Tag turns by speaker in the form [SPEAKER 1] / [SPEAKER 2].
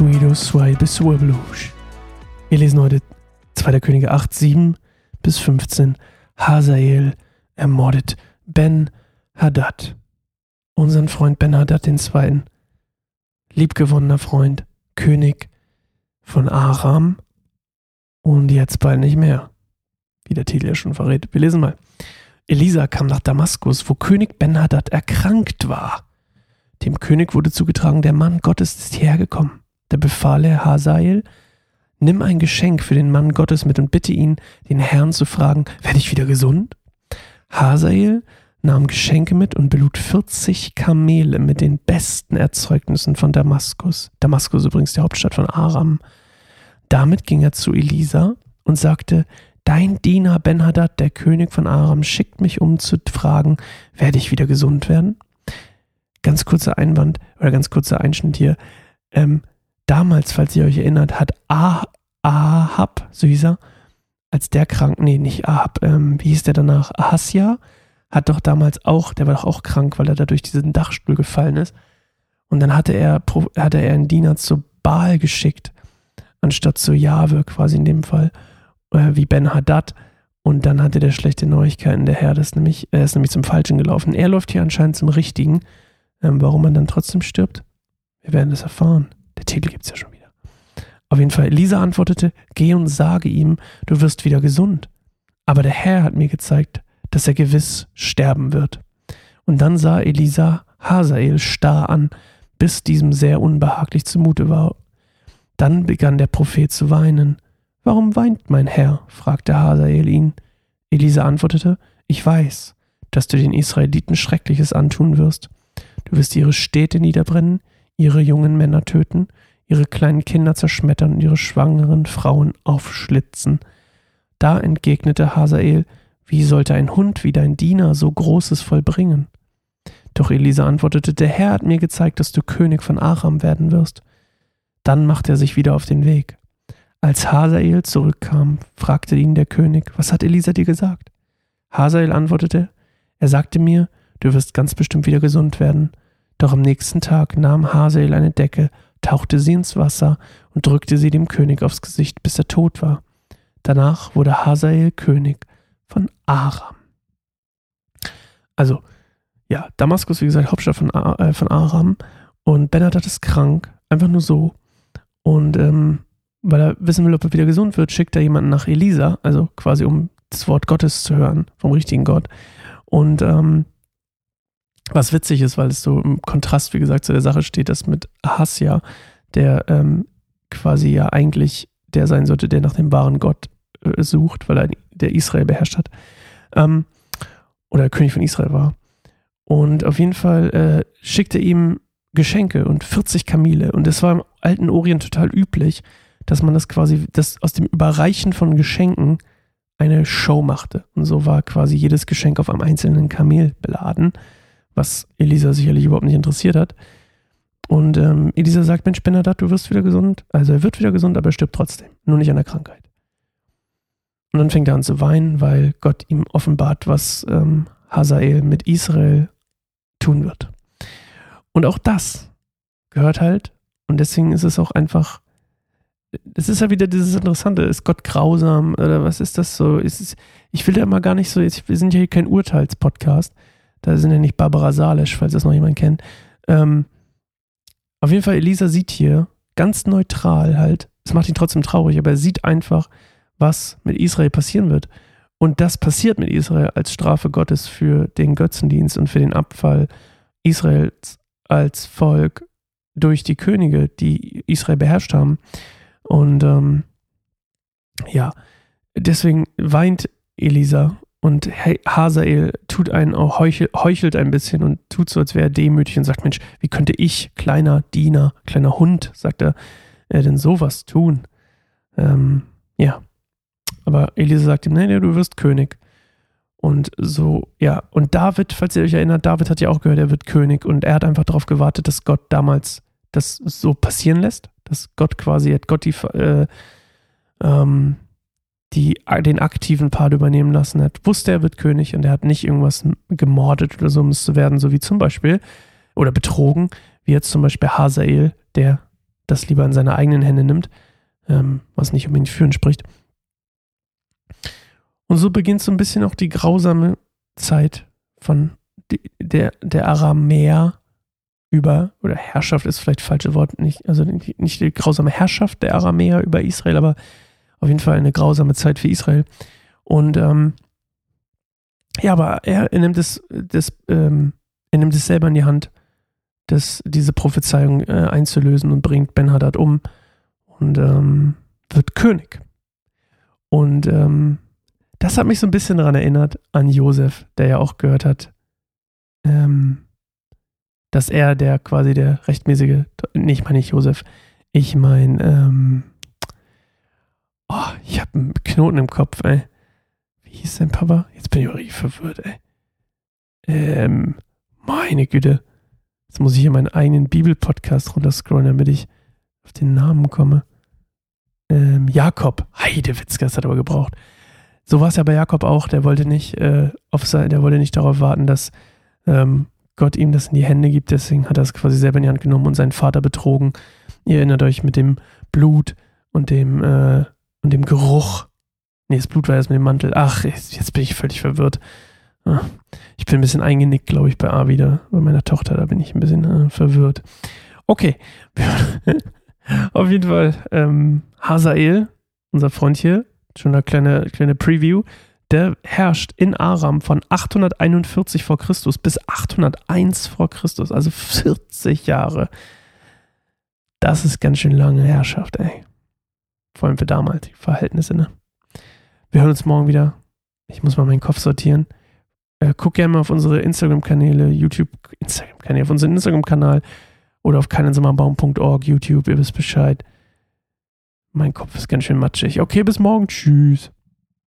[SPEAKER 1] Suido Swai bis Urblusch. Wir lesen heute 2. Könige 8, 7 bis 15. Hazael ermordet Ben Hadad. Unseren Freund Ben Hadad II. Liebgewonnener Freund, König von Aram und jetzt bald nicht mehr. Wie der Titel ja schon verrät. Wir lesen mal. Elisa kam nach Damaskus, wo König Ben-Hadad erkrankt war. Dem König wurde zugetragen, der Mann Gottes ist hierher gekommen. Da befahl er Hazael, nimm ein Geschenk für den Mann Gottes mit und bitte ihn, den Herrn zu fragen, werde ich wieder gesund? Hazael nahm Geschenke mit und belud 40 Kamele mit den besten Erzeugnissen von Damaskus. Damaskus übrigens die Hauptstadt von Aram. Damit ging er zu Elisa und sagte, Dein Diener Ben-Hadad, der König von Aram, schickt mich, um zu fragen, werde ich wieder gesund werden? Ganz kurzer Einwand oder ganz kurzer Einschnitt hier. Ähm, damals, falls ihr euch erinnert, hat ah Ahab, so hieß er, als der krank, nee, nicht Ahab, ähm, wie hieß der danach? Ahasja hat doch damals auch, der war doch auch krank, weil er da durch diesen Dachstuhl gefallen ist. Und dann hatte er, hatte er einen Diener zu Baal geschickt, anstatt zu Jahwe quasi in dem Fall äh, wie Ben Haddad. Und dann hatte der schlechte Neuigkeiten. Der Herr ist nämlich, er ist nämlich zum Falschen gelaufen. Er läuft hier anscheinend zum Richtigen. Ähm, warum man dann trotzdem stirbt? Wir werden es erfahren. Der Titel gibt es ja schon wieder. Auf jeden Fall, Elisa antwortete, geh und sage ihm, du wirst wieder gesund. Aber der Herr hat mir gezeigt, dass er gewiss sterben wird. Und dann sah Elisa Hazael starr an, bis diesem sehr unbehaglich zumute war. Dann begann der Prophet zu weinen. Warum weint mein Herr? fragte Hazael ihn. Elisa antwortete, ich weiß, dass du den Israeliten Schreckliches antun wirst. Du wirst ihre Städte niederbrennen, ihre jungen Männer töten, ihre kleinen Kinder zerschmettern und ihre schwangeren Frauen aufschlitzen. Da entgegnete Hazael, wie sollte ein Hund wie dein Diener so Großes vollbringen? Doch Elisa antwortete, der Herr hat mir gezeigt, dass du König von Aram werden wirst. Dann machte er sich wieder auf den Weg. Als Hazael zurückkam, fragte ihn der König, was hat Elisa dir gesagt? Hazael antwortete, er sagte mir, du wirst ganz bestimmt wieder gesund werden. Doch am nächsten Tag nahm Hazael eine Decke, tauchte sie ins Wasser und drückte sie dem König aufs Gesicht, bis er tot war. Danach wurde Hazael König von Aram. Also, ja, Damaskus, wie gesagt, Hauptstadt von, äh, von Aram. Und Benadad ist krank, einfach nur so. Und ähm, weil er wissen will, ob er wieder gesund wird, schickt er jemanden nach Elisa, also quasi um das Wort Gottes zu hören, vom richtigen Gott. Und ähm, was witzig ist, weil es so im Kontrast, wie gesagt, zu der Sache steht, dass mit Ahasja, der ähm, quasi ja eigentlich der sein sollte, der nach dem wahren Gott äh, sucht, weil er der Israel beherrscht hat, ähm, oder König von Israel war. Und auf jeden Fall äh, schickt er ihm Geschenke und 40 Kamele. Und das war im alten Orient total üblich, dass man das quasi, das aus dem Überreichen von Geschenken eine Show machte. Und so war quasi jedes Geschenk auf einem einzelnen Kamel beladen, was Elisa sicherlich überhaupt nicht interessiert hat. Und ähm, Elisa sagt, Mensch, Benadat, du wirst wieder gesund. Also er wird wieder gesund, aber er stirbt trotzdem. Nur nicht an der Krankheit. Und dann fängt er an zu weinen, weil Gott ihm offenbart, was ähm, Hazael mit Israel tun wird. Und auch das gehört halt, und deswegen ist es auch einfach es ist ja wieder dieses Interessante, ist Gott grausam oder was ist das so? Ist ich will ja immer gar nicht so, wir sind ja hier kein Urteilspodcast, da sind ja nicht Barbara Salesch, falls das noch jemand kennt. Ähm, auf jeden Fall, Elisa sieht hier ganz neutral halt, es macht ihn trotzdem traurig, aber er sieht einfach, was mit Israel passieren wird. Und das passiert mit Israel als Strafe Gottes für den Götzendienst und für den Abfall Israels als Volk durch die Könige, die Israel beherrscht haben. Und ähm, ja, deswegen weint Elisa und Hazael tut einen auch heuchelt, heuchelt ein bisschen und tut so, als wäre er demütig und sagt, Mensch, wie könnte ich, kleiner Diener, kleiner Hund, sagt er, äh, denn sowas tun? Ähm, ja. Aber Elisa sagt ihm, nee, nee, du wirst König. Und so, ja. Und David, falls ihr euch erinnert, David hat ja auch gehört, er wird König. Und er hat einfach darauf gewartet, dass Gott damals das so passieren lässt dass Gott quasi, hat Gott die, äh, ähm, die, den aktiven Part übernehmen lassen hat, wusste, er wird König und er hat nicht irgendwas gemordet oder so, um es zu werden, so wie zum Beispiel, oder betrogen, wie jetzt zum Beispiel Hazael, der das lieber in seine eigenen Hände nimmt, ähm, was nicht für ihn spricht. Und so beginnt so ein bisschen auch die grausame Zeit von der, der Aramäer über, oder Herrschaft ist vielleicht das falsche Wort, nicht, also nicht die grausame Herrschaft der Aramäer über Israel, aber auf jeden Fall eine grausame Zeit für Israel. Und ähm, ja, aber er, er nimmt es, das, ähm, er nimmt es selber in die Hand, das, diese Prophezeiung äh, einzulösen und bringt Ben-Hadad um und ähm, wird König. Und ähm, das hat mich so ein bisschen daran erinnert an Josef, der ja auch gehört hat, ähm, dass er der quasi der rechtmäßige, nee, ich meine nicht Josef, ich meine, ähm, oh, ich habe einen Knoten im Kopf, ey. Wie hieß sein Papa? Jetzt bin ich richtig verwirrt, ey. Ähm, meine Güte. Jetzt muss ich hier meinen eigenen Bibel-Podcast runterscrollen, damit ich auf den Namen komme. Ähm, Jakob. Heidewitzka, das hat aber gebraucht. So war es ja bei Jakob auch. Der wollte nicht äh, auf sein, der wollte nicht darauf warten, dass ähm, Gott ihm das in die Hände gibt. Deswegen hat er es quasi selber in die Hand genommen und seinen Vater betrogen. Ihr erinnert euch mit dem Blut und dem äh, und dem Geruch. Nee, das Blut war erst mit dem Mantel. Ach, jetzt, bin ich völlig verwirrt. Ah, ich bin ein bisschen eingenickt, glaube ich, bei A wieder. Bei meiner Tochter, da bin ich ein bisschen äh, verwirrt. Okay. Auf jeden Fall, ähm, Hazael, unser Freund hier, schon eine kleine, kleine Preview, der herrscht in Aram von 841 vor Christus bis 801 vor Christus, also 40 Jahre. Das ist ganz schön lange Herrschaft, ey. Vor allem für damalige Verhältnisse, ne? Wir hören uns morgen wieder. Ich muss mal meinen Kopf sortieren. Äh, guck gerne mal auf unsere Instagram-Kanäle, YouTube, Instagram-Kanäle, auf unseren Instagram-Kanal oder auf keinensommerbaum.org, YouTube, ihr wisst Bescheid. Mein Kopf ist ganz schön matschig. Okay, bis morgen. Tschüss.